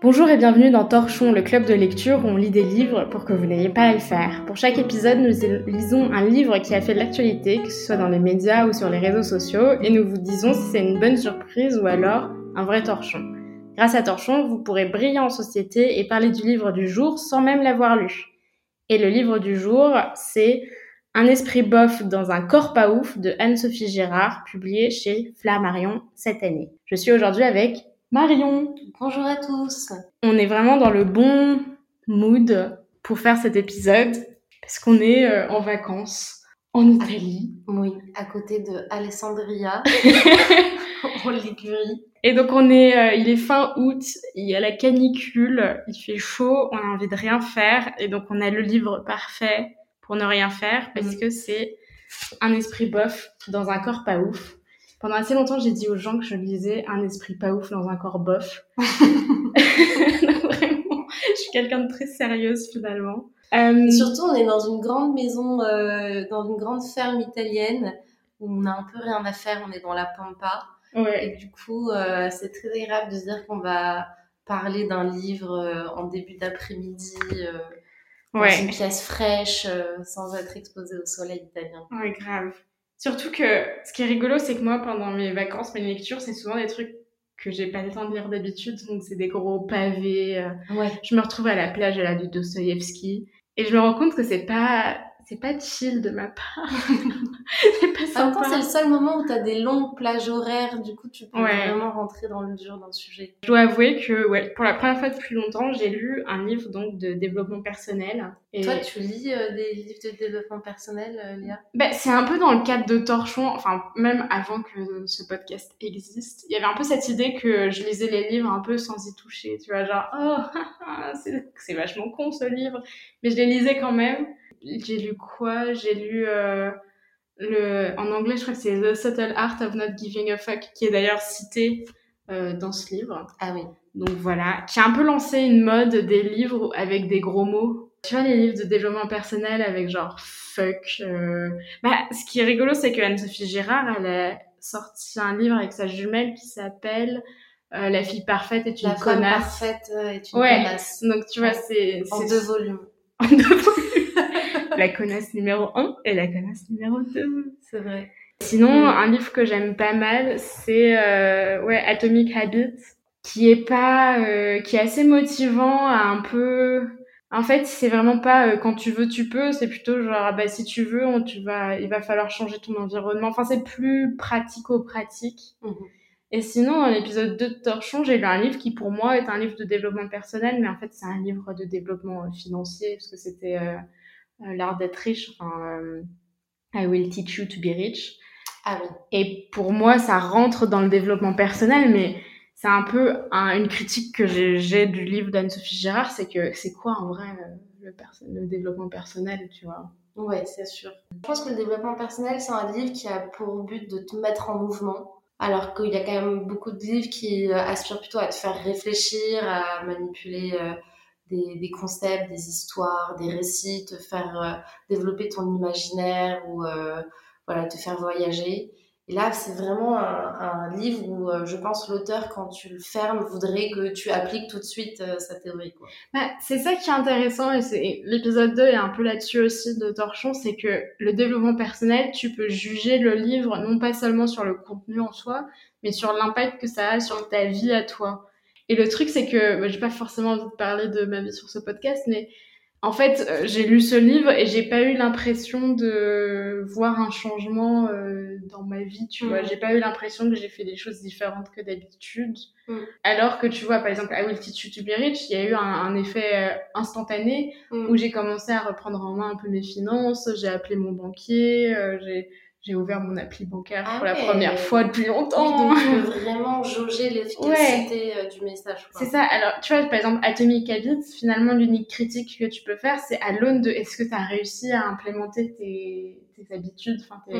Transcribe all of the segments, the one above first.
Bonjour et bienvenue dans Torchon, le club de lecture où on lit des livres pour que vous n'ayez pas à le faire. Pour chaque épisode, nous lisons un livre qui a fait de l'actualité, que ce soit dans les médias ou sur les réseaux sociaux, et nous vous disons si c'est une bonne surprise ou alors un vrai torchon. Grâce à Torchon, vous pourrez briller en société et parler du livre du jour sans même l'avoir lu. Et le livre du jour, c'est Un esprit bof dans un corps pas ouf de Anne-Sophie Girard, publié chez Flammarion cette année. Je suis aujourd'hui avec Marion. Bonjour à tous. On est vraiment dans le bon mood pour faire cet épisode parce qu'on est euh, en vacances en Italie. Oui, à côté de Alessandria, en Ligurie. Et donc on est, euh, il est fin août, il y a la canicule, il fait chaud, on a envie de rien faire et donc on a le livre parfait pour ne rien faire parce Mhm. que c'est un esprit bof dans un corps pas ouf. Pendant assez longtemps, j'ai dit aux gens que je lisais un esprit pas ouf dans un corps bof. Vraiment, je suis quelqu'un de très sérieuse finalement. Euh, surtout, on est dans une grande maison, euh, dans une grande ferme italienne où on a un peu rien à faire, on est dans la pampa. ouais. Et du coup, euh, c'est très agréable de se dire qu'on va parler d'un livre euh, en début d'après-midi, euh, dans Ouais. une pièce fraîche, euh, sans être exposé au soleil italien. Ouais, grave. Surtout que ce qui est rigolo, c'est que moi, pendant mes vacances, mes lectures, c'est souvent des trucs que j'ai pas le temps de lire d'habitude. Donc, c'est des gros pavés. euh. Ouais. Je me retrouve à la plage à la du Dostoïevski. Et je me rends compte que c'est pas, c'est pas chill de ma part. c'est pas sympa. c'est le seul moment où tu as des longues plages horaires, du coup, tu peux Ouais. vraiment rentrer dans le dur d'un sujet. Je dois avouer que, ouais, pour la première fois depuis longtemps, j'ai lu un livre, donc, de développement personnel. Et Toi, tu lis euh, des livres de développement personnel, euh, Léa? Ben, c'est un peu dans le cadre de Torchon, enfin même avant que ce podcast existe, il y avait un peu cette idée que je lisais les livres un peu sans y toucher, tu vois, genre oh c'est vachement con ce livre, mais je les lisais quand même. J'ai lu quoi? J'ai lu euh, le en anglais, je crois que c'est The Subtle Art of Not Giving a Fuck, qui est d'ailleurs cité euh, dans ce livre. Ah oui. Donc voilà, qui a un peu lancé une mode des livres avec des gros mots. Tu vois les livres de développement personnel avec genre fuck. euh, Bah, ce qui est rigolo, c'est que Anne-Sophie Girard, elle a sorti un livre avec sa jumelle qui s'appelle euh, La fille parfaite est une La femme connasse. parfaite euh, est une Ouais. connasse. Donc tu vois, c'est En deux volumes. en deux volumes. La connasse numéro 1 et la connasse numéro 2. C'est vrai. Sinon, un livre que j'aime pas mal, c'est euh, ouais, Atomic Habits, qui est pas, euh, qui est assez motivant, à un peu. En fait, c'est vraiment pas euh, quand tu veux, tu peux. C'est plutôt genre, ah bah si tu veux, on, tu vas, il va falloir changer ton environnement. Enfin, c'est plus pratico-pratique. Mhm. Et sinon, dans l'épisode 2 de Torchon, j'ai lu un livre qui, pour moi, est un livre de développement personnel, mais en fait, c'est un livre de développement financier, parce que c'était l'art d'être riche, enfin, euh, I will teach you to be rich. Ah oui. Et pour moi, ça rentre dans le développement personnel, mais c'est un peu un- une critique que j'ai du livre d'Anne-Sophie Girard, c'est que c'est quoi en vrai euh, le, développement personnel, tu vois? Ouais, c'est sûr. Je pense que le développement personnel, c'est un livre qui a pour but de te mettre en mouvement. Alors qu'il y a quand même beaucoup de livres qui euh, aspirent plutôt à te faire réfléchir, à manipuler euh, des, des concepts, des histoires, des récits, te faire euh, développer ton imaginaire ou euh, voilà, te faire voyager. Et là, c'est vraiment un, un livre où euh, je pense l'auteur, quand tu le fermes, voudrait que tu appliques tout de suite euh, sa théorie. Bah, c'est ça qui est intéressant, et c'est l'épisode 2 est un peu là-dessus aussi de Torchon, c'est que le développement personnel, tu peux juger le livre non pas seulement sur le contenu en soi, mais sur l'impact que ça a sur ta vie à toi. Et le truc, c'est que, bah, j'ai pas forcément envie de parler de ma vie sur ce podcast, mais en fait, euh, j'ai lu ce livre et j'ai pas eu l'impression de voir un changement euh, dans ma vie, tu vois. Mhm. J'ai pas eu l'impression que j'ai fait des choses différentes que d'habitude. Mhm. Alors que tu vois, par exemple, I Will Teach You to Be Rich, il y a eu un, un effet euh, instantané Mm. où j'ai commencé à reprendre en main un peu mes finances, j'ai appelé mon banquier, euh, j'ai j'ai ouvert mon appli bancaire Ah pour la première fois depuis Oui, longtemps. donc tu peux vraiment jauger l'efficacité euh, du message. C'est ça. Alors, tu vois, par exemple, Atomic Habits, finalement, l'unique critique que tu peux faire, c'est à l'aune de est-ce que tu as réussi à implémenter tes, tes habitudes. Mm.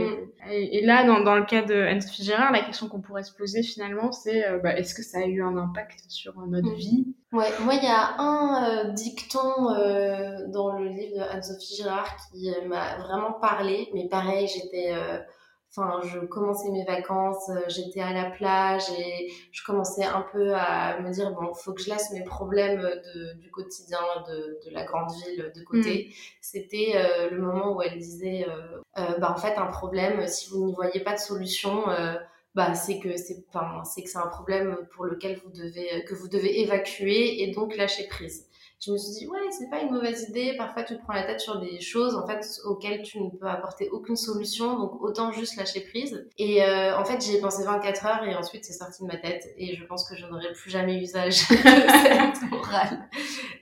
et, et là, dans, dans le cas de Anne-Sophie Gérard, la question qu'on pourrait se poser finalement, c'est euh, bah, est-ce que ça a eu un impact sur euh, notre Mm. vie? Ouais, moi, il y a un euh, dicton euh, dans le livre de Anne-Sophie Girard qui m'a vraiment parlé, mais pareil, j'étais euh, Enfin, je commençais mes vacances, euh, j'étais à la plage et je commençais un peu à me dire bon, faut que je laisse mes problèmes de, du quotidien de, de la grande ville de côté. Mm. C'était euh, le moment où elle disait euh, bah en fait un problème si vous n'y voyez pas de solution bah c'est que c'est enfin, c'est que c'est un problème pour lequel vous devez que vous devez évacuer et donc lâcher prise je me suis dit ouais c'est pas une mauvaise idée. Parfois tu te prends la tête sur des choses en fait auxquelles tu ne peux apporter aucune solution. Donc autant juste lâcher prise. Et euh, en fait j'y ai pensé 24 heures et ensuite c'est sorti de ma tête. Et je pense que je n'aurai plus jamais usage de cette morale.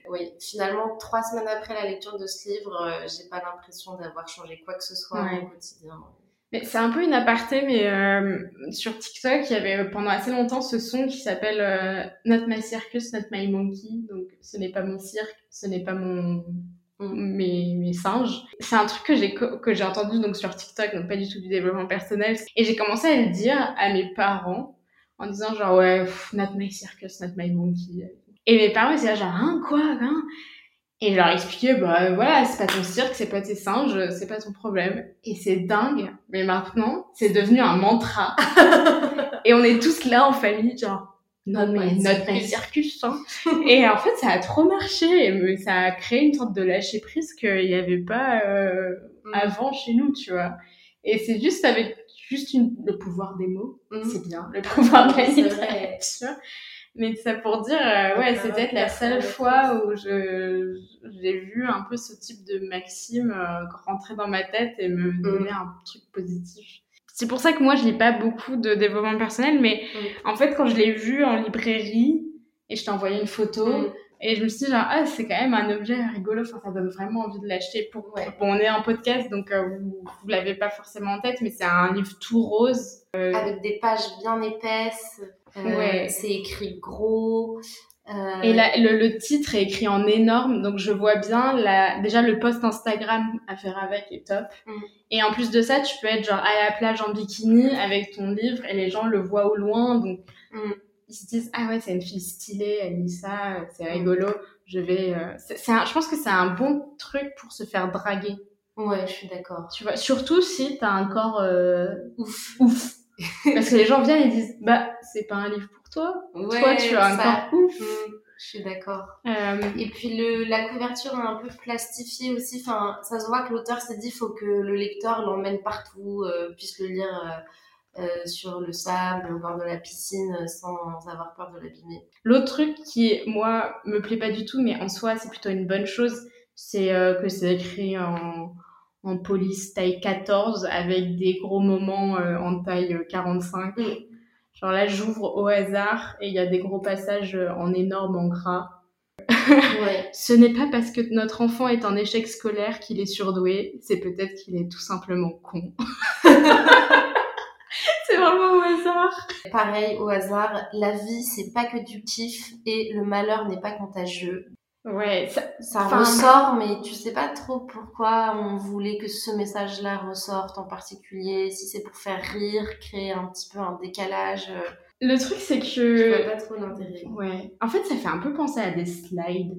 Oui. Finalement trois semaines après la lecture de ce livre euh, j'ai pas l'impression d'avoir changé quoi que ce soit dans mon quotidien mais c'est un peu une aparté, mais euh, sur TikTok, il y avait pendant assez longtemps ce son qui s'appelle euh, Not my circus, not my monkey. Donc, ce n'est pas mon cirque, ce n'est pas mon mes, mes singes. C'est un truc que j'ai que j'ai entendu donc sur TikTok, donc pas du tout du développement personnel. Et j'ai commencé à le dire à mes parents en disant genre ouais, not my circus, not my monkey. Et mes parents ils disaient genre hein quoi hein? Et je leur expliquais, bah voilà, c'est pas ton cirque, c'est pas tes singes, c'est pas ton problème. Et c'est dingue, mais maintenant, c'est devenu un mantra. et on est tous là en famille, genre, non mais notre circus. Hein. et en fait, ça a trop marché, mais ça a créé une sorte de lâcher prise qu'il n'y avait pas euh, mm. avant chez nous, tu vois. Et c'est juste avec juste une, le pouvoir des mots, mm. c'est bien, le pouvoir de la littérature. Mais ça pour dire, euh, ouais, c'est peut-être la seule fois où je j'ai vu un peu ce type de maxime euh, rentrer dans ma tête et me mm. donner un truc positif. C'est pour ça que moi, je lis pas beaucoup de développement personnel, mais mm. en fait, quand je l'ai vu en librairie et je t'ai envoyé une photo, mm. et je me suis dit, genre, ah, c'est quand même un objet rigolo, enfin, ça donne vraiment envie de l'acheter. Pour... Bon, on est en podcast, donc euh, vous, vous l'avez pas forcément en tête, mais c'est un livre tout rose. Avec des pages bien épaisses. Euh, ouais. C'est écrit gros. Euh... Et la, le, le, titre est écrit en énorme, donc je vois bien la, déjà le post Instagram à faire avec est top. Mm. Et en plus de ça, tu peux être genre à la plage en bikini avec ton livre et les gens le voient au loin, donc mm. ils se disent ah ouais c'est une fille stylée, elle lit ça, c'est mm. rigolo. Je vais, euh, c'est, je pense que c'est un bon truc pour se faire draguer. Ouais, je suis d'accord. Tu vois, surtout si t'as un corps euh, ouf, ouf. Parce que les gens viennent et disent, bah, c'est pas un livre pour toi. toi, tu as un corps ouf. Mm, je suis d'accord. Euh... Et puis le, la couverture est un peu plastifiée aussi. Enfin, ça se voit que l'auteur s'est dit, faut que le lecteur l'emmène partout, euh, puisse le lire euh, sur le sable, au bord de la piscine, sans avoir peur de l'abîmer. L'autre truc qui, moi, me plaît pas du tout, mais en soi, c'est plutôt une bonne chose, c'est que c'est écrit en en police taille 14 avec des gros moments euh, en taille 45. Mm. Genre là, j'ouvre au hasard et il y a des gros passages euh, en énorme en gras. Ouais. Ce n'est pas parce que notre enfant est en échec scolaire qu'il est surdoué, c'est peut-être qu'il est tout simplement con. c'est vraiment au hasard. Pareil, au hasard, la vie, c'est pas que du kiff et le malheur n'est pas contagieux. Ouais, ça, ça ressort, mais tu sais pas trop pourquoi on voulait que ce message-là ressorte en particulier, si c'est pour faire rire, créer un petit peu un décalage. Euh. Le truc, c'est que. Je vois pas trop l'intérêt. Ouais. En fait, ça fait un peu penser à des slides.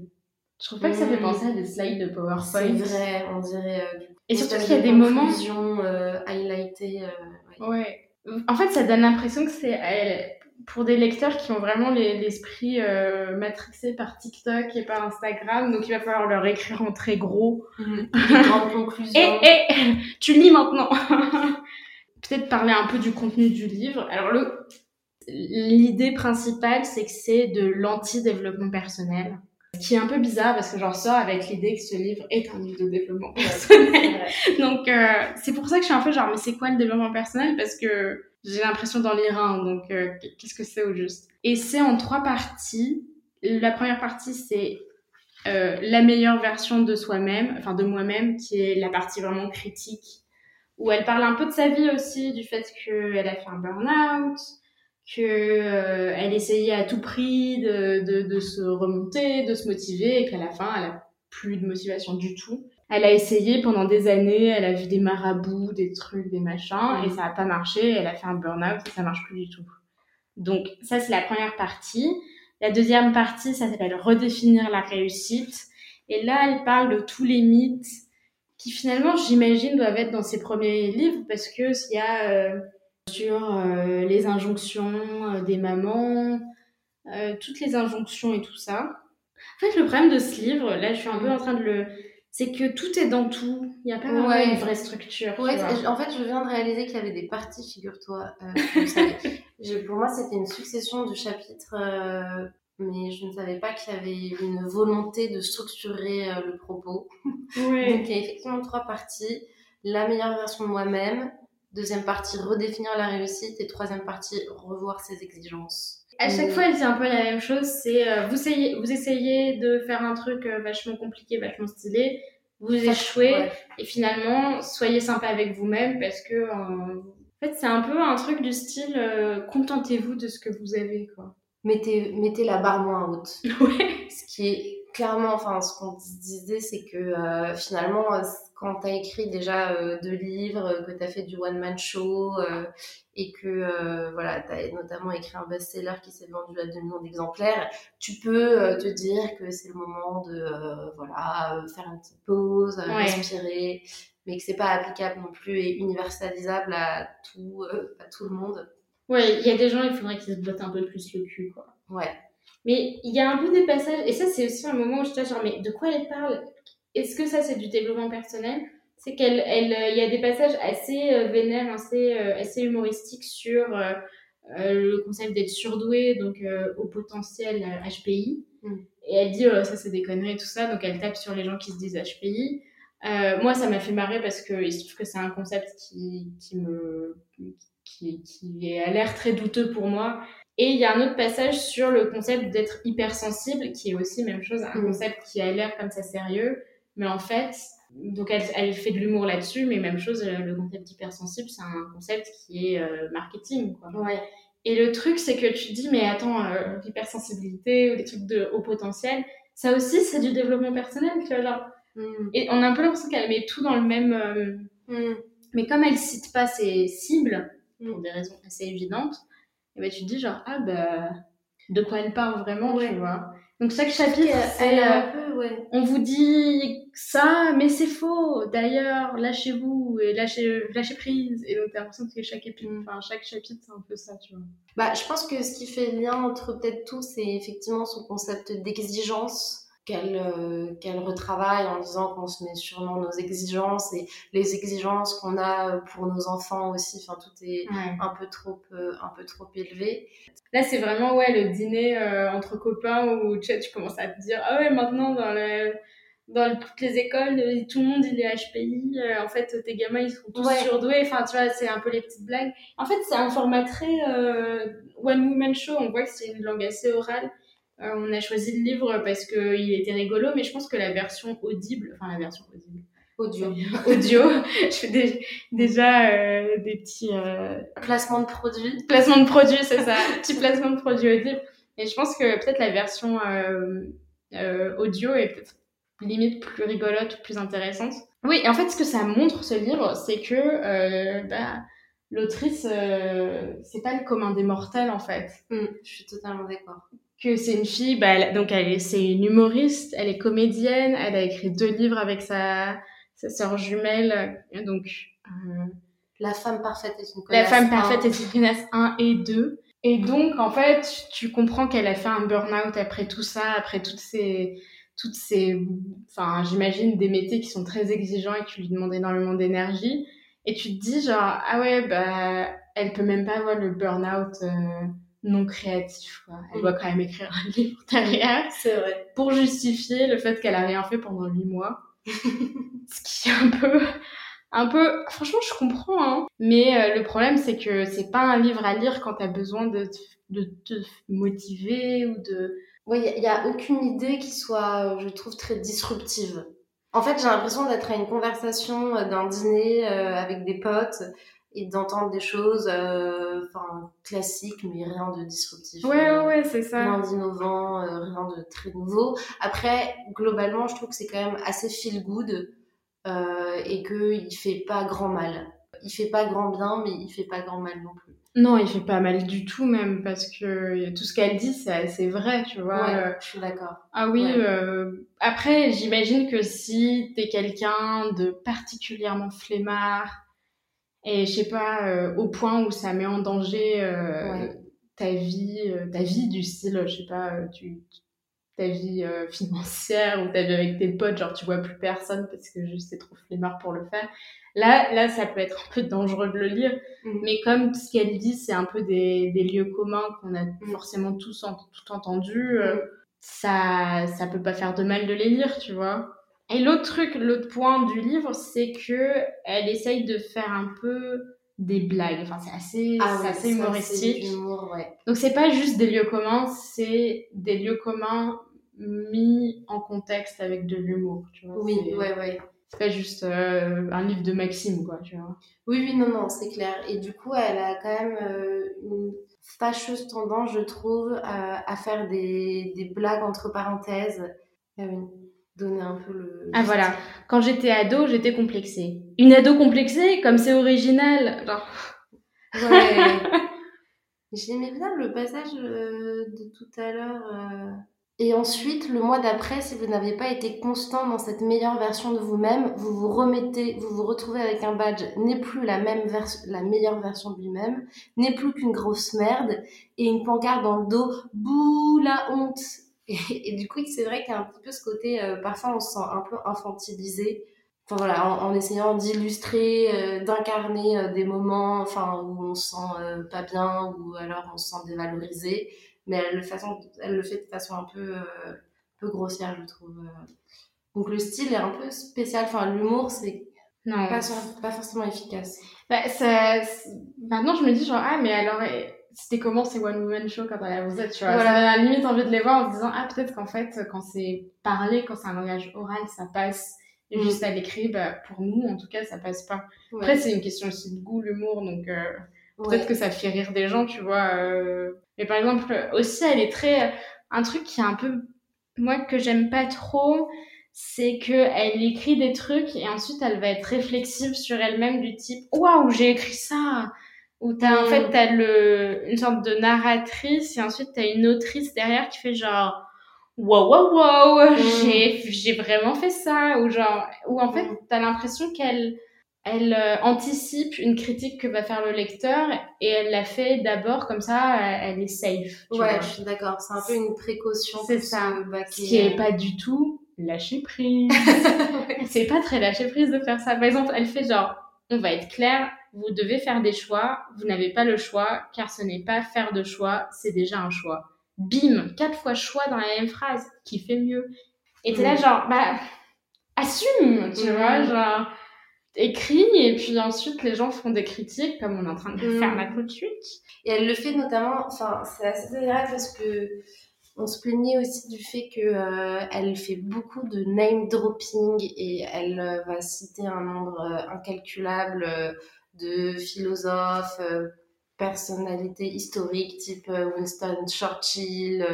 Je trouve pas que ça fait penser à des slides de PowerPoint. C'est vrai, on dirait. Euh, Et surtout qu'il y a des moments. Euh, highlightées. Euh, ouais. ouais. En fait, ça donne l'impression que c'est pour des lecteurs qui ont vraiment l'esprit euh, matrixé par TikTok et par Instagram, donc il va falloir leur écrire en très gros. Mmh. Des grandes conclusions. Et, et tu lis maintenant. Peut-être parler un peu du contenu du livre. Alors le l'idée principale, c'est que c'est de l'anti-développement personnel. Ce qui est un peu bizarre parce que j'en sors avec l'idée que ce livre est un livre de développement personnel. donc euh, c'est pour ça que je suis un peu genre mais c'est quoi le développement personnel? Parce que j'ai l'impression d'en lire un, donc euh, qu'est-ce que c'est au juste? Et c'est en trois parties. La première partie, c'est euh, la meilleure version de soi-même, enfin de moi-même, qui est la partie vraiment critique, où elle parle un peu de sa vie aussi, du fait qu'elle a fait un burn-out, qu'elle euh, essayait à tout prix de, de, de, se remonter, de se motiver, et qu'à la fin, elle a plus de motivation du tout. Elle a essayé pendant des années, elle a vu des marabouts, des trucs, des machins, et ça n'a pas marché. Elle a fait un burn-out et ça marche plus du tout. Donc ça, c'est la première partie. La deuxième partie, ça s'appelle redéfinir la réussite. Et là, elle parle de tous les mythes qui finalement, j'imagine, doivent être dans ses premiers livres parce que s'il y a euh, sur euh, les injonctions euh, des mamans, toutes les injonctions et tout ça. En fait, le problème de ce livre, là, je suis un peu en train de le c'est que tout est dans tout. Il n'y a pas vraiment une vraie structure. Ouais, en fait, je viens de réaliser qu'il y avait des parties, figure-toi. Euh, pour moi, c'était une succession de chapitres, euh, mais je ne savais pas qu'il y avait une volonté de structurer euh, le propos. Ouais. Donc, il y a effectivement trois parties. La meilleure version de moi-même. Deuxième partie, redéfinir la réussite. Et troisième partie, revoir ses exigences à chaque fois, elle dit un peu la même chose. C'est euh, vous, essayez, vous essayez de faire un truc euh, vachement compliqué, vachement stylé, vous échouez et finalement, soyez sympa avec vous-même parce que euh, en fait, c'est un peu un truc du style contentez-vous de ce que vous avez, quoi. Mettez, mettez la barre moins haute. ouais. Ce qui est clairement, enfin, ce qu'on disait, c'est que finalement, quand tu as écrit déjà deux livres, que tu as fait du one-man show et que euh, voilà, tu as notamment écrit un best-seller qui s'est vendu à 2 millions d'exemplaires, tu peux euh, te dire que c'est le moment de euh, voilà, faire une petite pause, respirer, mais que c'est pas applicable non plus et universalisable à tout, à tout le monde. Ouais, il y a des gens, il faudrait qu'ils se bottent un peu plus le cul, quoi. Ouais. Mais il y a un peu des passages, et ça, c'est aussi un moment où je te genre, mais de quoi elle parle? Est-ce que ça, c'est du développement personnel? C'est qu'elle, elle, euh, il y a des passages assez euh, vénères, assez, euh, assez humoristiques sur le concept d'être surdoué, donc au potentiel HPI. Mm. Et elle dit, oh, ça c'est des conneries, tout ça. Donc elle tape sur les gens qui se disent HPI. moi, ça m'a fait marrer parce que il se trouve que c'est un concept qui, qui me, qui, qui a l'air très douteux pour moi. Et il y a un autre passage sur le concept d'être hypersensible, qui est aussi même chose, un mm. concept qui a l'air comme ça sérieux, mais en fait, donc elle, elle fait de l'humour là-dessus, mais même chose, euh, le concept d'hypersensible, c'est un concept qui est euh, marketing. Quoi. Ouais. Et le truc, c'est que tu te dis, mais attends, euh, l'hypersensibilité ou des trucs de haut potentiel, ça aussi, c'est du développement personnel, tu vois, genre. Mm. Et on a un peu l'impression qu'elle met tout dans le même... Mm. Mais comme elle cite pas ses cibles, pour des raisons assez évidentes, et ben tu te dis genre, ah bah, de quoi elle parle vraiment, tu vois. Donc chaque chapitre, c'est un peu, ouais. on vous dit ça, mais c'est faux. D'ailleurs, lâchez-vous et lâchez, lâchez prise. Et donc t'as l'impression que chaque enfin chaque chapitre, c'est un peu ça, tu vois. Bah, je pense que ce qui fait lien entre peut-être tout, c'est effectivement son concept d'exigence qu'elle euh, qu'elle retravaille en disant qu'on se met sûrement nos exigences et les exigences qu'on a pour nos enfants aussi enfin tout est un peu trop euh, un peu trop élevé là c'est vraiment ouais le dîner euh, entre copains où tu, tu commences à te dire ah ouais maintenant dans le dans toutes les écoles, tout le monde il est HPI. en fait, tes gamins ils sont tous surdoués. Enfin, tu vois, c'est un peu les petites blagues. En fait, c'est un format très one woman show. On voit que c'est une langue assez orale. Euh, on a choisi le livre parce qu'il était rigolo, mais je pense que la version audible, enfin la version audible, audio, audio, je fais déjà euh, des petits euh, placements de produits, placement de produits, c'est ça, petit placement de produits audible. Et je pense que peut-être la version audio est peut-être limite plus rigolote, plus intéressante. Oui, et en fait, ce que ça montre ce livre, c'est que bah, l'autrice, c'est pas le commun des mortels en fait. Mm, je suis totalement d'accord que c'est une fille, bah, donc elle, c'est une humoriste, elle est comédienne, elle a écrit deux livres avec sa, sa sœur jumelle, donc... Euh, la femme parfaite est une connasse La femme parfaite est une connasse 1 et 2. Et donc, en fait, tu comprends qu'elle a fait un burn-out après tout ça, après toutes ces... Toutes ces... Enfin, j'imagine des métiers qui sont très exigeants et qui lui demandent énormément d'énergie. Et tu te dis, genre, ah ouais, bah, elle peut même pas avoir le burn-out... Euh, non créatif. Quoi. Elle mm. doit quand même écrire un livre derrière. C'est vrai. Pour justifier le fait qu'elle a rien fait pendant huit mois. Ce qui est un peu, un peu, franchement, je comprends, hein. Mais euh, le problème, c'est que c'est pas un livre à lire quand t'as besoin de, de te motiver ou de. Oui, il n'y a, aucune idée qui soit, je trouve, très disruptive. En fait, j'ai l'impression d'être à une conversation euh, d'un dîner euh, avec des potes et d'entendre des choses euh, enfin classiques mais rien de disruptif ouais ouais, ouais c'est ça rien d'innovant euh, rien de très nouveau après globalement je trouve que c'est quand même assez feel good euh, et que il fait pas grand mal il fait pas grand bien mais il fait pas grand mal non plus Non, il fait pas mal du tout même parce que tout ce qu'elle dit c'est vrai, tu vois. Ouais, je suis d'accord. Ah oui. Euh, après, j'imagine que si t'es quelqu'un de particulièrement flemmard et je sais pas euh, au point où ça met en danger euh, ta vie, ta vie du style, je sais pas, tu ta vie financière ou ta vie avec tes potes, genre tu vois plus personne parce que juste t'es trop flemmard pour le faire. Là, là, ça peut être un peu dangereux de le lire, mm. mais comme ce qu'elle dit, c'est un peu des, des lieux communs qu'on a mm. forcément tous tout entendu, euh, mm. ça, ça peut pas faire de mal de les lire, tu vois. Et l'autre truc, l'autre point du livre, c'est que elle essaye de faire un peu des blagues. Enfin, c'est assez, ah assez humoristique. Humour, ouais. Donc, c'est pas juste des lieux communs, c'est des lieux communs mis en contexte avec de l'humour. Oui, ouais, ouais c'est pas juste euh, un livre de Maxime, quoi, tu vois. Oui, oui, non, non, c'est clair. Et du coup, elle a quand même euh, une fâcheuse tendance, je trouve, à, à faire des, des, blagues entre parenthèses. Ah oui, donner un peu le... Ah voilà, quand j'étais ado, j'étais complexée. Une ado complexée, comme c'est original, genre... Ouais. J'aimais bien le passage euh, de tout à l'heure... Et ensuite, le mois d'après, si vous n'avez pas été constant dans cette meilleure version de vous-même, vous vous remettez, vous vous retrouvez avec un badge n'est plus la même version, la meilleure version de lui-même, n'est plus qu'une grosse merde et une pancarte dans le dos, bouh la honte. Et, du coup, c'est vrai qu'il y a un petit peu ce côté, euh, parfois on se sent un peu infantilisé. Enfin voilà, en, essayant d'illustrer, euh, d'incarner euh, des moments, enfin où on se sent pas bien ou alors on se sent dévalorisé mais elle, façon, elle le fait de façon un peu, peu grossière, je trouve. Donc le style est un peu spécial, enfin l'humour, c'est non. Pas, pas forcément efficace. Bah, ça, maintenant, je me dis genre, ah, mais alors, c'était comment ces One Woman Show quand elle a vous êtes, tu vois. Voilà. Ça la limite envie de les voir en se disant, ah, peut-être qu'en fait, quand c'est parlé, quand c'est un langage oral, ça passe. Et mm. juste à l'écrit, bah, pour nous, en tout cas, ça passe pas. Après, c'est une question aussi de goût, l'humour, donc euh, peut-être que ça fait rire des gens, tu vois. Euh, mais par exemple, aussi, elle est très. Un truc qui est un peu. Moi, que j'aime pas trop, c'est que elle écrit des trucs et ensuite elle va être réflexive sur elle-même du type Waouh, j'ai écrit ça Ou t'as, en fait, mm. t'as le, une sorte de narratrice et ensuite t'as une autrice derrière qui fait genre Waouh, waouh, waouh, j'ai, j'ai vraiment fait ça. Ou genre, ou en fait, mm. t'as l'impression qu'elle elle euh, anticipe une critique que va faire le lecteur et elle la fait d'abord comme ça, euh, elle est safe. ouais, je suis d'accord. C'est un peu une précaution. C'est ça. Ce qui est pas du tout lâcher prise. c'est pas très lâcher prise de faire ça. Par exemple, elle fait genre, on va être clair, vous devez faire des choix, vous n'avez pas le choix, car ce n'est pas faire de choix, c'est déjà un choix. Bim, quatre fois choix dans la même phrase, qui fait mieux. Et t'es là genre, bah, assume, tu vois, genre écrit et puis ensuite les gens font des critiques comme on est en train de faire mm. là tout de suite. Et elle le fait notamment, enfin c'est assez agréable parce que on se plaignait aussi du fait que euh, elle fait beaucoup de name dropping et elle euh, va citer un nombre euh, incalculable de philosophes, personnalités historiques type Winston Churchill,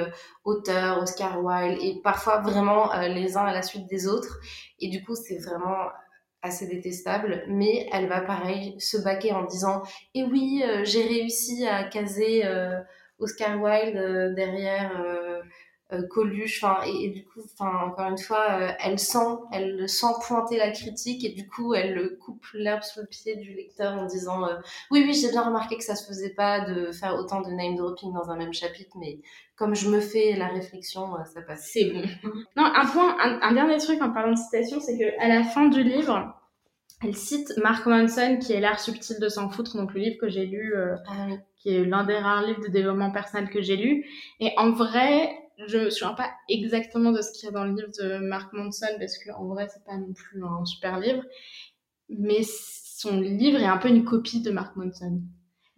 auteur Oscar Wilde et parfois vraiment les uns à la suite des autres. Et du coup c'est vraiment assez détestable, mais elle va pareil se baquer en disant Et eh oui, euh, j'ai réussi à caser euh, Oscar Wilde euh, derrière Coluche. Enfin, et, du coup, enfin, encore une fois, elle sent, elle sent pointer la critique et du coup, elle coupe l'herbe sous le pied du lecteur en disant Oui, oui, j'ai bien remarqué que ça se faisait pas de faire autant de name dropping dans un même chapitre, mais comme je me fais la réflexion, ça passe. C'est bon. non, un point, un, dernier truc en parlant de citation, c'est que à la fin du livre, elle cite Mark Manson, qui est l'art subtil de s'en foutre, donc le livre que j'ai lu, euh, ah qui est l'un des rares livres de développement personnel que j'ai lu. Et en vrai, je me souviens pas exactement de ce qu'il y a dans le livre de Mark Manson, parce que en vrai, c'est pas non plus un super livre. Mais son livre est un peu une copie de Mark Manson.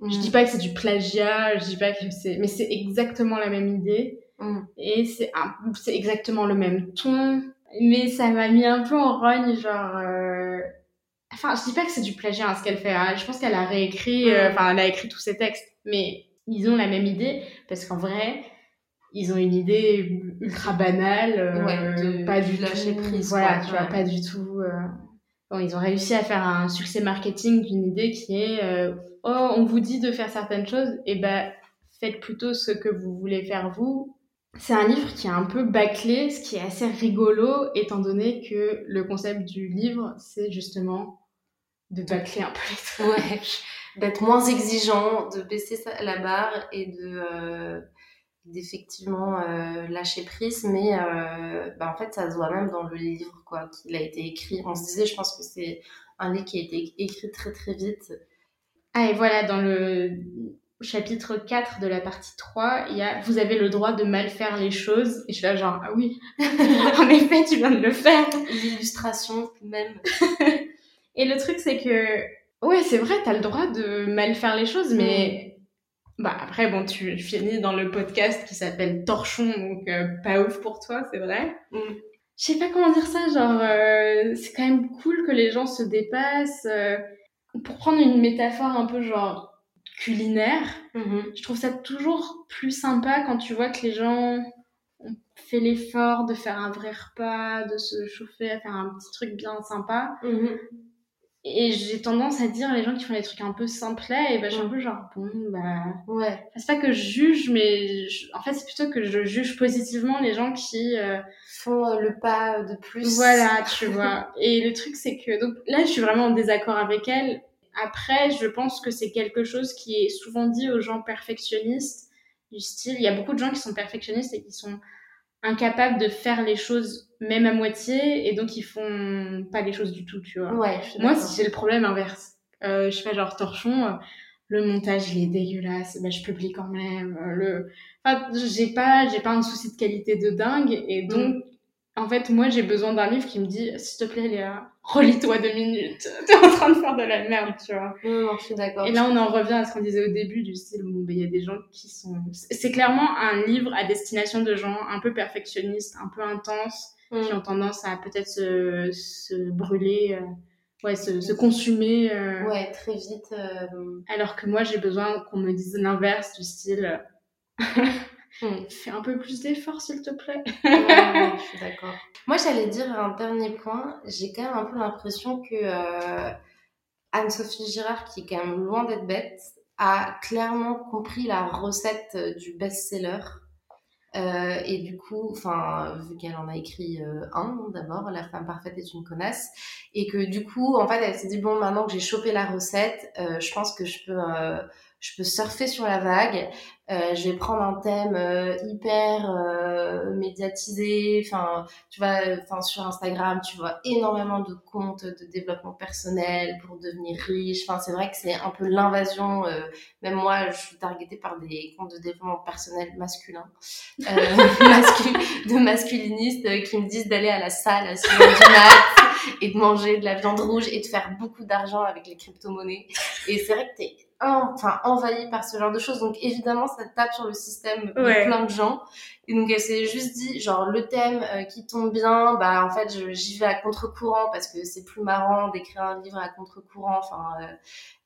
Je dis pas que c'est du plagiat, je dis pas que c'est, mais c'est exactement la même idée. Mm. Et c'est c'est exactement le même ton. Mais ça m'a mis un peu en rogne, genre, euh, Enfin, je dis pas que c'est du plagiat, hein, ce qu'elle fait. Hein. Je pense qu'elle a réécrit, euh, enfin, elle a écrit tous ses textes. Mais ils ont la même idée, parce qu'en vrai, ils ont une idée ultra banale. Euh, ouais, de, pas du lâcher prise. Voilà, tu vois, pas du tout. Euh, bon, ils ont réussi à faire un succès marketing d'une idée qui est euh, oh on vous dit de faire certaines choses et ben faites plutôt ce que vous voulez faire vous. C'est un livre qui est un peu bâclé, ce qui est assez rigolo étant donné que le concept du livre c'est justement de bâcler un peu les trucs. Ouais, d'être moins exigeant, de baisser la barre et de euh, d'effectivement euh, lâcher prise, mais euh, bah, en fait ça se voit même dans le livre quoi qu'il a été écrit. On se disait, je pense que c'est un livre qui a été écrit très très vite. Ah et voilà, dans le chapitre 4 de la partie 3, il y a vous avez le droit de mal faire les choses et je suis là genre ah oui. en effet, tu viens de le faire. L'illustration même. et le truc c'est que ouais, c'est vrai, tu as le droit de mal faire les choses mais bah après, bon, tu finis dans le podcast qui s'appelle Torchon, donc euh, pas ouf pour toi, c'est vrai. Mm. Je sais pas comment dire ça, genre, euh, c'est quand même cool que les gens se dépassent. Euh, pour prendre une métaphore un peu genre culinaire, mm-hmm. je trouve ça toujours plus sympa quand tu vois que les gens ont fait l'effort de faire un vrai repas, de se chauffer, à faire un petit truc bien sympa. Mm-hmm. Et j'ai tendance à dire les gens qui font des trucs un peu simplets, et ben, je suis un peu genre, bon, bah. Ouais. c'est pas que je juge, mais en fait, c'est plutôt que je juge positivement les gens qui. Euh, font euh, le pas de plus. Voilà, tu vois. Et le truc, c'est que. Donc là, je suis vraiment en désaccord avec elle. Après, je pense que c'est quelque chose qui est souvent dit aux gens perfectionnistes, du style. Il y a beaucoup de gens qui sont perfectionnistes et qui sont incapables de faire les choses même à moitié et donc ils font pas les choses du tout, tu vois. Ouais, Moi, si j'ai le problème inverse, euh, je fais genre torchon, euh, le montage il est dégueulasse, bah, je publie quand même. Euh, le, enfin, j'ai pas, j'ai pas un souci de qualité de dingue et donc en fait, moi, j'ai besoin d'un livre qui me dit, s'il te plaît, Léa, relis-toi deux minutes. T'es en train de faire de la merde, tu vois. Non, je suis d'accord. Et là, on en revient à ce qu'on disait au début du style, bon, ben, il y a des gens qui sont, c'est clairement un livre à destination de gens un peu perfectionnistes, un peu intenses, qui mm. ont tendance à peut-être se, se brûler, euh, ouais, se, se consumer. Euh, ouais, très vite. Euh, alors que moi, j'ai besoin qu'on me dise l'inverse du style, Hmm. Fais un peu plus d'efforts, s'il te plaît. je suis d'accord. Moi, j'allais dire un dernier point. J'ai quand même un peu l'impression que euh, Anne-Sophie Girard, qui est quand même loin d'être bête, a clairement compris la recette euh, du best-seller. Euh, et du coup, enfin, vu qu'elle en a écrit un d'abord, La femme parfaite est une connasse, et que du coup, en fait, elle s'est dit bon, maintenant que j'ai chopé la recette, je pense que je peux je peux surfer sur la vague. Euh, je vais prendre un thème euh, hyper euh, médiatisé. Enfin, tu vois, enfin sur Instagram, tu vois énormément de comptes de développement personnel pour devenir riche. Enfin, c'est vrai que c'est un peu l'invasion. même moi, je suis targetée par des comptes de développement personnel masculin, de masculinistes qui me disent d'aller à la salle à 6 du mat et de manger de la viande rouge et de faire beaucoup d'argent avec les crypto-monnaies. Et c'est vrai que t'es enfin envahi par ce genre de choses. Donc évidemment ça tape sur le système de plein de gens et donc elle s'est juste dit genre le thème euh, qui tombe bien bah en fait j'y vais à contre-courant parce que c'est plus marrant d'écrire un livre à contre-courant enfin euh,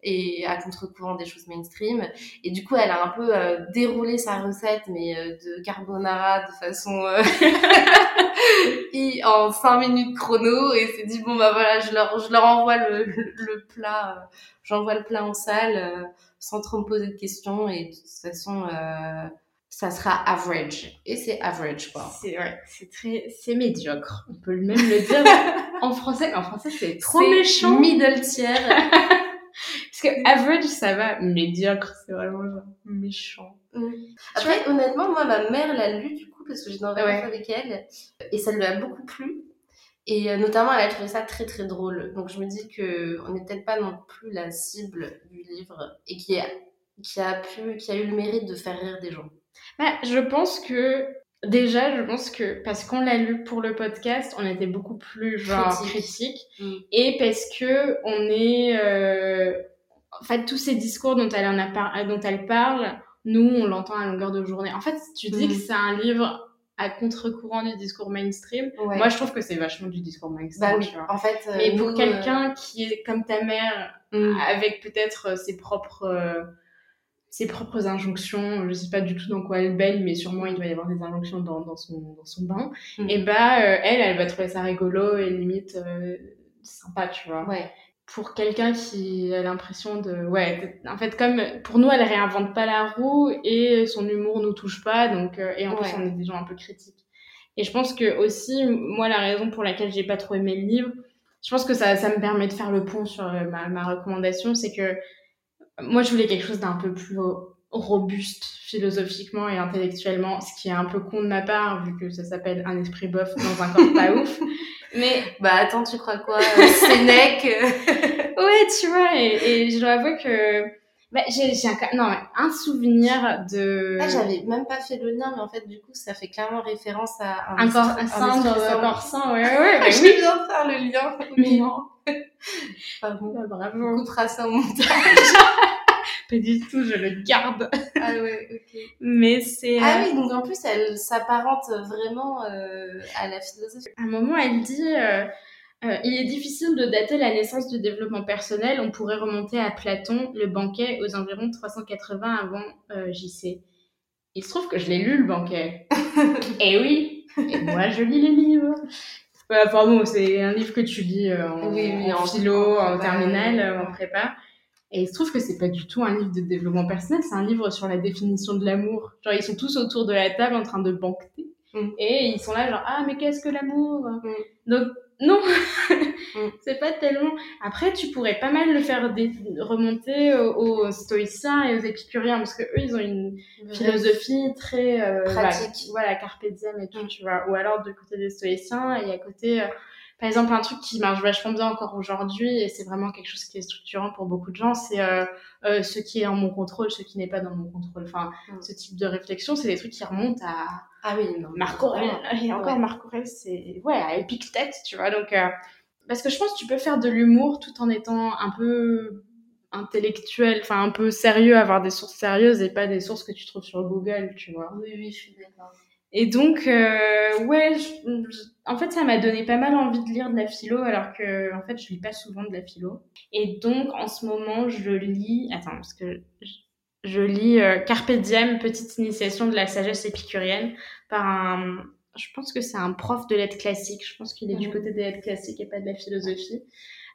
et à contre-courant des choses mainstream. Et du coup elle a un peu euh, déroulé sa recette mais de carbonara de façon en 5 minutes chrono. Et s'est dit bon bah voilà je leur je leur envoie le, le plat j'envoie le plat en salle euh, sans trop me poser de questions. Et de toute façon euh, ça sera average et c'est average quoi. C'est ouais, c'est très c'est médiocre. On peut même le dire en français, en français c'est trop méchant. Middle tier. Parce que average ça va, médiocre c'est vraiment genre méchant. Mm. Après honnêtement moi ma mère l'a lu du coup parce que j'ai ouais. avec elle et ça lui a beaucoup plu. Et euh, notamment, elle a trouvé ça très très drôle. Donc je me dis que on n'est peut-être pas non plus la cible du livre et qui a, qui a pu, qui a eu le mérite de faire rire des gens. Bah, je pense que déjà, je pense que parce qu'on l'a lu pour le podcast, on était beaucoup plus genre critique, mm. et parce que on est, euh... en fait, tous ces discours dont elle en a par... dont elle parle, nous, on l'entend à longueur de journée. En fait, tu dis mm. que c'est un livre à contre-courant du discours mainstream. Moi, je trouve que c'est vachement du discours mainstream. Bah oui, en fait. Euh, Mais pour quelqu'un euh, qui est comme ta mère, mm. avec peut-être euh, ses propres ses propres injonctions, je sais pas du tout dans quoi elle baigne, mais sûrement il doit y avoir des injonctions dans, dans, son, dans son bain, mm. et bah elle, elle va trouver ça rigolo et limite sympa, tu vois. Ouais. Pour quelqu'un qui a l'impression de, ouais, en fait, comme pour nous, elle réinvente pas la roue et son humour nous touche pas, donc euh, et en plus, on est des gens un peu critiques. Et je pense que aussi, moi, la raison pour laquelle j'ai pas trop aimé le livre, je pense que ça, ça me permet de faire le pont sur euh, ma, ma recommandation, c'est que moi, je voulais quelque chose d'un peu plus robuste philosophiquement et intellectuellement, ce qui est un peu con de ma part, vu que ça s'appelle un esprit bof dans un corps pas ouf. Mais Bah attends, tu crois quoi? Euh, Sénèque euh, ouais, tu vois, et, et je dois avouer que bah, j'ai un, non, un souvenir de Ah, j'avais même pas fait le lien, mais en fait, du coup, ça fait clairement référence à un corps un esprit un corps sain, ouais, ouais, Je oui. viens de faire le lien. Mais non, Pardon. bah, On bravo. coupera ça au montage. Pas du tout, je le garde. ah ouais, ok. Mais c'est Ah euh, oui, donc en plus, elle s'apparente vraiment euh, à la philosophie. à un moment, elle dit euh, euh, il est difficile de dater la naissance du développement personnel. On pourrait remonter à Platon, le banquet, aux environs 380 avant euh, JC. Il se trouve que je l'ai lu le banquet. Et oui. Et moi, je lis les livres. Ouais, enfin bon, c'est un livre que tu lis euh, en, Oui, oui, en en- philo, en terminale, euh, en prépa. Et il se trouve que c'est pas du tout un livre de développement personnel, c'est un livre sur la définition de l'amour. Genre, ils sont tous autour de la table en train de banqueter. Mm. Et ils sont là, genre, ah, mais qu'est-ce que l'amour? Mm. Donc, non, Mm. c'est pas tellement. Après, tu pourrais pas mal le faire remonter aux, stoïciens et aux épicuriens, parce que eux, ils ont une philosophie très euh, Pratique. Voilà, voilà, carpe diem et tout, Mm. tu vois. Ou alors de côté des stoïciens et à côté, euh, par exemple, un truc qui marche vachement bien encore aujourd'hui et c'est vraiment quelque chose qui est structurant pour beaucoup de gens, c'est euh, euh, ce qui est en mon contrôle, ce qui n'est pas dans mon contrôle. Enfin, Mm. ce type de réflexion, c'est des trucs qui remontent à Ah oui, non. Marc Aurèle. Et encore Ouais. Marc Aurèle, c'est ouais, à Épictète, tu vois. Donc, euh, parce que je pense que tu peux faire de l'humour tout en étant un peu intellectuel, enfin un peu sérieux, avoir des sources sérieuses et pas des sources que tu trouves sur Google, tu vois. Oui, oui, je suis d'accord. Et donc, euh, ouais, je- je- en fait, ça m'a donné pas mal envie de lire de la philo, alors que, en fait, je lis pas souvent de la philo. Et donc, en ce moment, je lis, attends, parce que je, je lis euh, Carpe Diem, petite initiation de la sagesse épicurienne, par un, je pense que c'est un prof de lettres classiques. Je pense qu'il est du côté des lettres classiques et pas de la philosophie.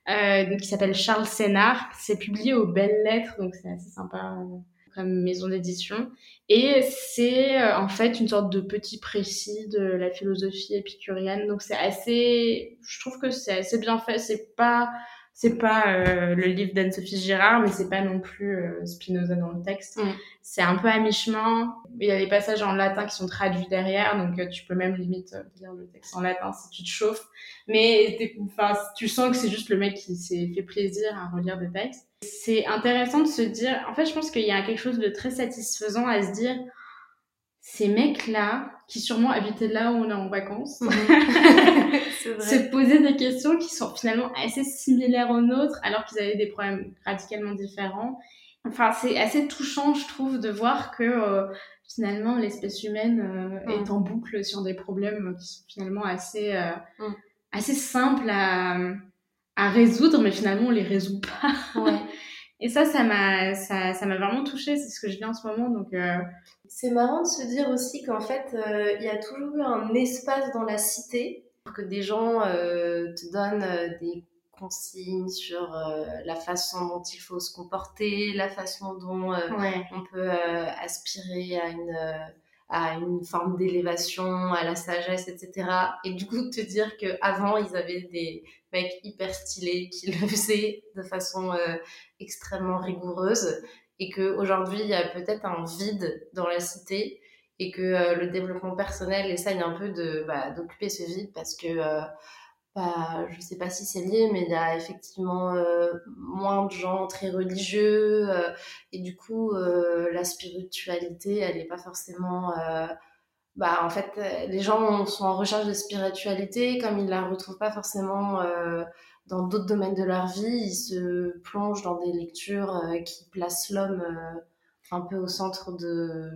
Euh, donc, qui s'appelle Charles Sénard. C'est publié aux Belles Lettres, donc c'est assez sympa euh, maison d'édition. Et c'est euh, en fait une sorte de petit précis de la philosophie épicurienne. Donc c'est assez, je trouve que c'est assez bien fait. C'est pas, c'est pas euh, le livre d'Anne-Sophie Girard, mais c'est pas non plus euh, Spinoza dans le texte. Mm. C'est un peu à mi-chemin. Il y a des passages en latin qui sont traduits derrière, donc euh, tu peux même limite euh, lire le texte en latin si tu te chauffes. Mais enfin, tu sens que c'est juste le mec qui s'est fait plaisir à relire des textes. C'est intéressant de se dire, en fait, je pense qu'il y a quelque chose de très satisfaisant à se dire, ces mecs-là, qui sûrement habitaient là où on est en vacances, vrai. se poser des questions qui sont finalement assez similaires aux nôtres, alors qu'ils avaient des problèmes radicalement différents. Enfin, c'est assez touchant, je trouve, de voir que euh, finalement l'espèce humaine euh, Mm. est en boucle sur des problèmes qui sont finalement assez, euh, Mm. assez simples à, à résoudre, mais finalement on les résout pas. Ouais. Et ça, ça m'a, ça, ça m'a vraiment touchée. C'est ce que je vis en ce moment, donc. euh, C'est marrant de se dire aussi qu'en fait, euh, il y a toujours eu un espace dans la cité pour que des gens euh, te donnent des consignes sur la façon dont il faut se comporter, la façon dont Ouais. on peut aspirer à une, à une forme d'élévation, à la sagesse, etc. Et du coup, te dire qu'avant, ils avaient des mecs hyper stylés qui le faisaient de façon euh, extrêmement rigoureuse et qu'aujourd'hui, il y a peut-être un vide dans la cité et que euh, le développement personnel essaye un peu de bah, d'occuper ce vide parce que euh, bah, je sais pas si c'est lié, mais il y a effectivement euh, moins de gens très religieux euh, et du coup euh, la spiritualité, elle n'est pas forcément bah en fait les gens sont en recherche de spiritualité comme ils la retrouvent pas forcément dans d'autres domaines de leur vie, ils se plongent dans des lectures qui placent l'homme un peu au centre de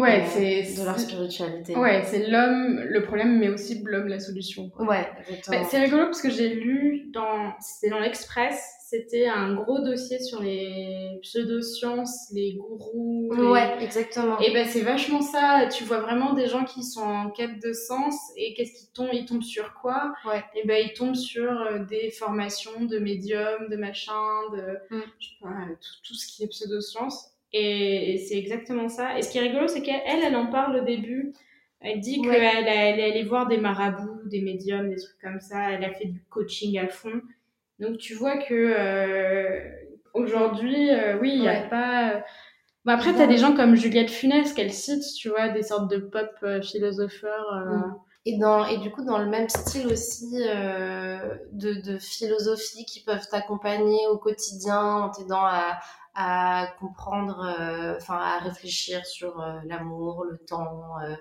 Ouais, euh, c'est de leur spiritualité. Ouais, c'est l'homme le problème, mais aussi l'homme la solution. quoi. Ouais, exactement. Bah, c'est rigolo parce que j'ai lu dans c'était dans l'Express, c'était un gros dossier sur les pseudosciences, les gourous. les- Ouais, exactement. Et ben c'est vachement ça. Tu vois vraiment des gens qui sont en quête de sens et qu'est-ce qu'ils tombent Ils tombent sur quoi? Ouais. Et ben ils tombent sur euh, des formations de médium, de machin, de Mm. je sais pas, euh, tout, tout ce qui est pseudosciences. Et, c'est exactement ça. Et ce qui est rigolo, c'est qu'elle, elle en parle au début. Elle dit Ouais. qu'elle elle est allée voir des marabouts, des médiums, des trucs comme ça. Elle a fait du coaching à fond. Donc tu vois que euh, aujourd'hui, euh, oui, il n'y a Ouais. pas. euh, Bon, après, tu as des gens comme Juliette Funès qu'elle cite, tu vois, des sortes de pop euh, philosopheurs. Mm. Et, dans, et du coup, dans le même style aussi de, de philosophie qui peuvent t'accompagner au quotidien en t'aidant à, à comprendre, euh, enfin à réfléchir sur euh, l'amour, le temps, euh,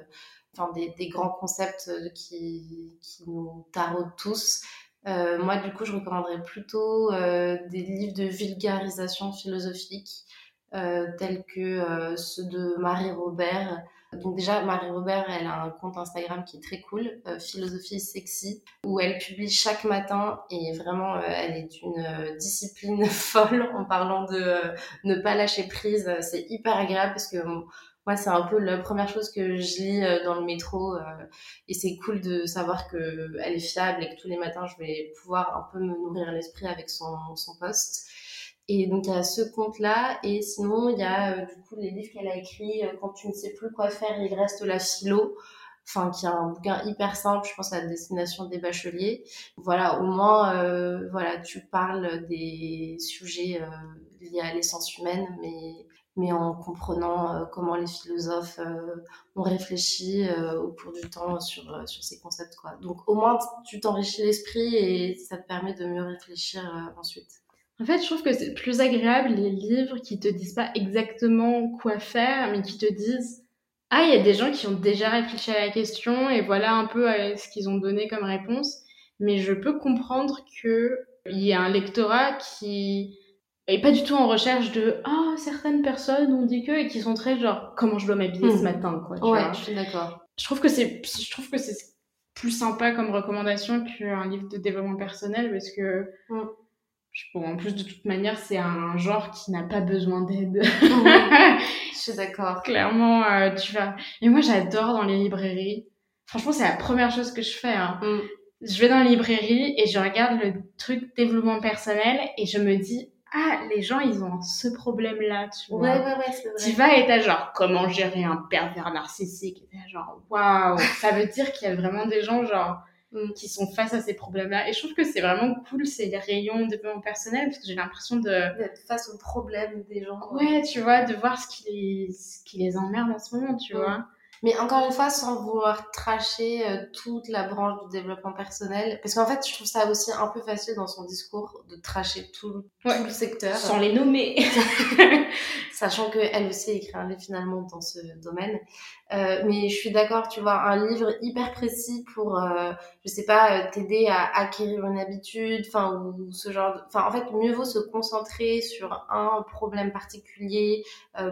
enfin des, grands concepts qui, nous taraudent tous. Moi, du coup, je recommanderais plutôt des livres de vulgarisation philosophique tels que ceux de Marie Robert. Donc déjà, Marie Robert, elle a un compte Instagram qui est très cool, euh, Philosophie Sexy, où elle publie chaque matin et vraiment, euh, elle est d'une euh, discipline folle en parlant de euh, ne pas lâcher prise. C'est hyper agréable parce que moi, c'est un peu la première chose que je lis dans le métro et c'est cool de savoir que elle est fiable et que tous les matins, je vais pouvoir un peu me nourrir l'esprit avec son, son post. Et donc il y a ce compte-là, et sinon il y a euh, du coup les livres qu'elle a écrits euh, quand tu ne sais plus quoi faire, il reste la philo, enfin qui est un bouquin hyper simple, je pense à destination des bacheliers. Voilà, au moins euh, voilà tu parles des sujets liés à l'essence humaine, mais mais en comprenant comment les philosophes ont réfléchi au cours du temps sur sur ces concepts quoi. Donc au moins tu t'enrichis l'esprit et ça te permet de mieux réfléchir ensuite. En fait, je trouve que c'est plus agréable les livres qui te disent pas exactement quoi faire, mais qui te disent Ah, il y a des gens qui ont déjà réfléchi à la question et voilà un peu euh, ce qu'ils ont donné comme réponse. Mais je peux comprendre que il y a un lectorat qui est pas du tout en recherche de Ah, certaines personnes ont dit que et qui sont très genre comment je dois m'habiller ce Mhm. matin quoi. tu Ouais, vois. je suis d'accord. Je trouve que c'est je trouve que c'est plus sympa comme recommandation qu'un livre de développement personnel parce que Mm. Bon, en plus de toute manière c'est un genre qui n'a pas besoin d'aide Je suis d'accord. clairement euh, tu vas et moi j'adore dans les librairies franchement c'est la première chose que je fais hein. Mm. je vais dans la librairie et je regarde le truc développement personnel et je me dis ah les gens ils ont ce problème là tu vois Ouais, ouais, ouais, c'est tu vrai. vas et t'as genre comment gérer un pervers narcissique? Et t'as genre waouh ça veut dire qu'il y a vraiment des gens genre. Qui sont face à ces problèmes là et je trouve que c'est vraiment cool ces rayons de développement personnel parce que j'ai l'impression de D'être face aux problèmes des gens. ouais tu vois de voir ce qui les ce qui les emmerde en ce moment tu vois Mais encore une fois, sans vouloir tracher euh, toute la branche du développement personnel. Parce qu'en fait, je trouve ça aussi un peu facile dans son discours de tracher tout, Ouais. tout le secteur. sans les nommer Sachant qu'elle aussi écrit un livre finalement dans ce domaine. Euh, mais je suis d'accord, tu vois, un livre hyper précis pour, euh, je sais pas, euh, t'aider à acquérir une habitude, enfin, ou ce genre de... Enfin, en fait, mieux vaut se concentrer sur un problème particulier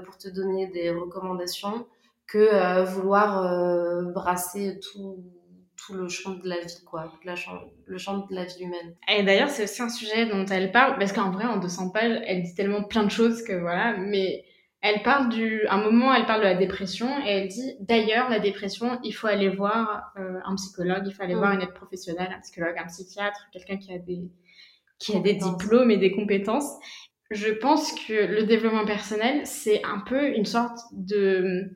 pour te donner des recommandations que euh, vouloir euh, brasser tout, tout le champ de la vie, quoi. La champ- le champ de la vie humaine. et d'ailleurs c'est aussi un sujet dont elle parle parce qu'en vrai en 200 pages elle dit tellement plein de choses que voilà mais elle parle du à un moment elle parle de la dépression et elle dit d'ailleurs la dépression il faut aller voir euh, un psychologue il faut aller Mm. voir une aide professionnelle un psychologue un psychiatre quelqu'un qui a des qui a des diplômes et des compétences je pense que le développement personnel c'est un peu une sorte de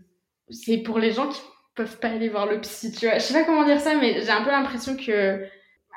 c'est pour les gens qui peuvent pas aller voir le psy tu vois je sais pas comment dire ça mais j'ai un peu l'impression que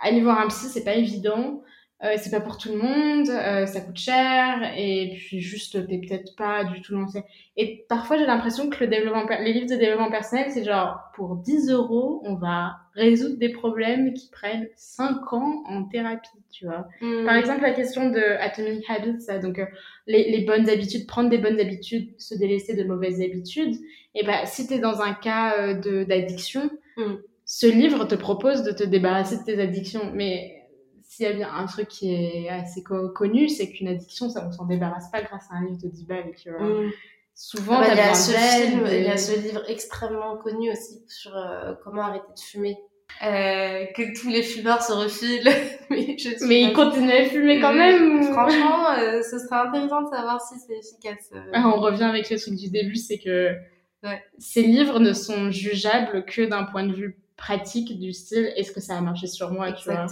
aller voir un psy c'est pas évident euh, c'est pas pour tout le monde, euh, ça coûte cher, et puis juste t'es peut-être pas du tout lancé. Et parfois j'ai l'impression que le développement, les livres de développement personnel, c'est genre pour 10 euros, on va résoudre des problèmes qui prennent 5 ans en thérapie, tu vois. Par exemple, la question de Atomic Habits, ça, donc euh, les, les bonnes habitudes, prendre des bonnes habitudes, se délaisser de mauvaises habitudes. Et ben, si t'es dans un cas euh, de d'addiction, Mm. ce livre te propose de te débarrasser de tes addictions. Mais s'il y a bien un truc qui est assez co- connu, c'est qu'une addiction, ça on s'en débarrasse pas grâce à un livre de 10 balles, tu vois. Mm. Souvent, Ah bah, il, y a ce film, d'aide, il y a ce livre extrêmement connu aussi sur euh, comment arrêter de fumer. Euh, que tous les fumeurs se refilent. mais je Mais il pas- continue à fumer quand même. ou- Franchement, euh, ce serait intéressant de savoir si c'est efficace. euh. Ah, on revient avec le truc du début, c'est que Ouais. ces livres ne sont jugeables que d'un point de vue pratique du style est-ce que ça a marché sur moi, tu vois?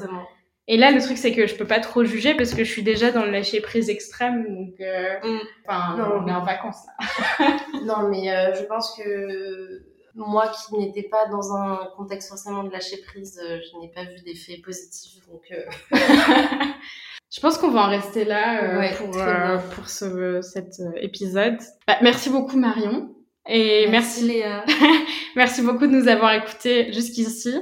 Et là, le truc, c'est que je peux pas trop juger parce que je suis déjà dans le lâcher prise extrême, donc, euh, Mm. enfin, Non. on est en vacances là. Non, mais euh, je pense que moi qui n'étais pas dans un contexte forcément de lâcher prise, euh, je n'ai pas vu d'effet positif. Donc, euh, Je pense qu'on va en rester là euh, Ouais, pour, euh, pour ce, cet épisode. Bah, merci beaucoup Marion. Et merci, Léa. merci beaucoup de nous avoir écoutés jusqu'ici.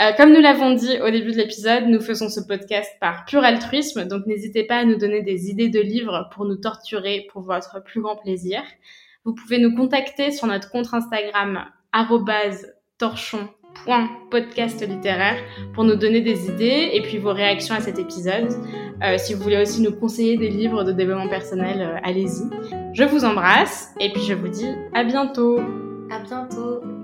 Euh, comme nous l'avons dit au début de l'épisode, nous faisons ce podcast par pur altruisme, donc n'hésitez pas à nous donner des idées de livres pour nous torturer pour votre plus grand plaisir. Vous pouvez nous contacter sur notre compte Instagram torchon.podcast littéraire pour nous donner des idées et puis vos réactions à cet épisode. Euh, si vous voulez aussi nous conseiller des livres de développement personnel, euh, allez-y. Je vous embrasse et puis je vous dis à bientôt. À bientôt.